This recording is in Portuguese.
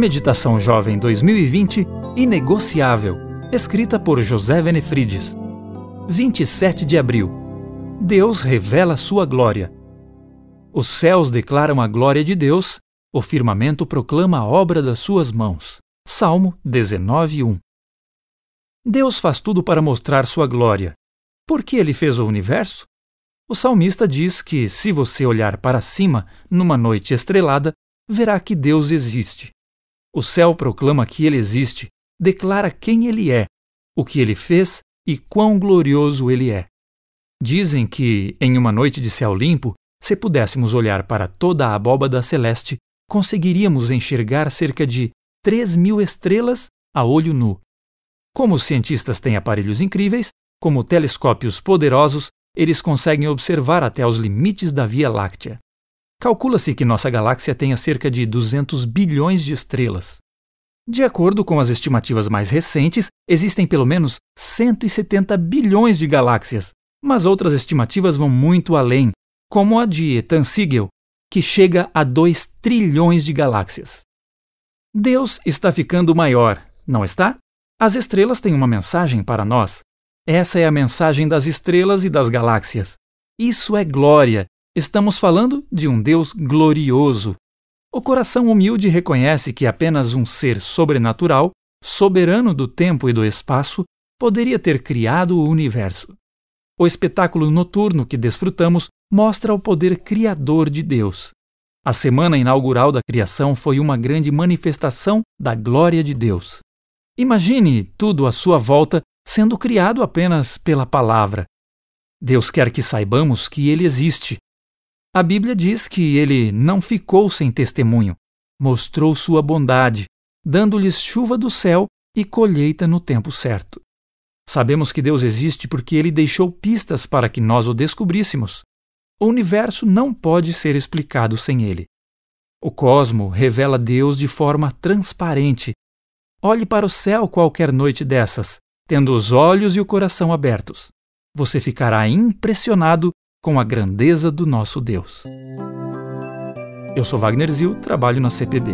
Meditação Jovem 2020 Inegociável, escrita por José Venefrides. 27 de abril. Deus revela sua glória. Os céus declaram a glória de Deus, o firmamento proclama a obra das suas mãos. Salmo 19:1. Deus faz tudo para mostrar sua glória. Por que ele fez o universo? O salmista diz que, se você olhar para cima numa noite estrelada, verá que Deus existe. O céu proclama que ele existe, declara quem ele é, o que ele fez e quão glorioso ele é. Dizem que, em uma noite de céu limpo, se pudéssemos olhar para toda a abóbada celeste, conseguiríamos enxergar cerca de 3 mil estrelas a olho nu. Como os cientistas têm aparelhos incríveis, como telescópios poderosos, eles conseguem observar até os limites da Via Láctea. Calcula-se que nossa galáxia tenha cerca de 200 bilhões de estrelas. De acordo com as estimativas mais recentes, existem pelo menos 170 bilhões de galáxias, mas outras estimativas vão muito além, como a de Ethan Siegel, que chega a 2 trilhões de galáxias. Deus está ficando maior, não está? As estrelas têm uma mensagem para nós. Essa é a mensagem das estrelas e das galáxias. Isso é glória Estamos falando de um Deus glorioso. O coração humilde reconhece que apenas um ser sobrenatural, soberano do tempo e do espaço, poderia ter criado o universo. O espetáculo noturno que desfrutamos mostra o poder criador de Deus. A semana inaugural da criação foi uma grande manifestação da glória de Deus. Imagine tudo à sua volta sendo criado apenas pela palavra. Deus quer que saibamos que Ele existe a Bíblia diz que ele não ficou sem testemunho, mostrou sua bondade, dando-lhes chuva do céu e colheita no tempo certo. Sabemos que Deus existe porque ele deixou pistas para que nós o descobríssemos. O universo não pode ser explicado sem ele. O cosmo revela Deus de forma transparente. Olhe para o céu qualquer noite dessas, tendo os olhos e o coração abertos. Você ficará impressionado com a grandeza do nosso Deus. Eu sou Wagner Zil, trabalho na CPB.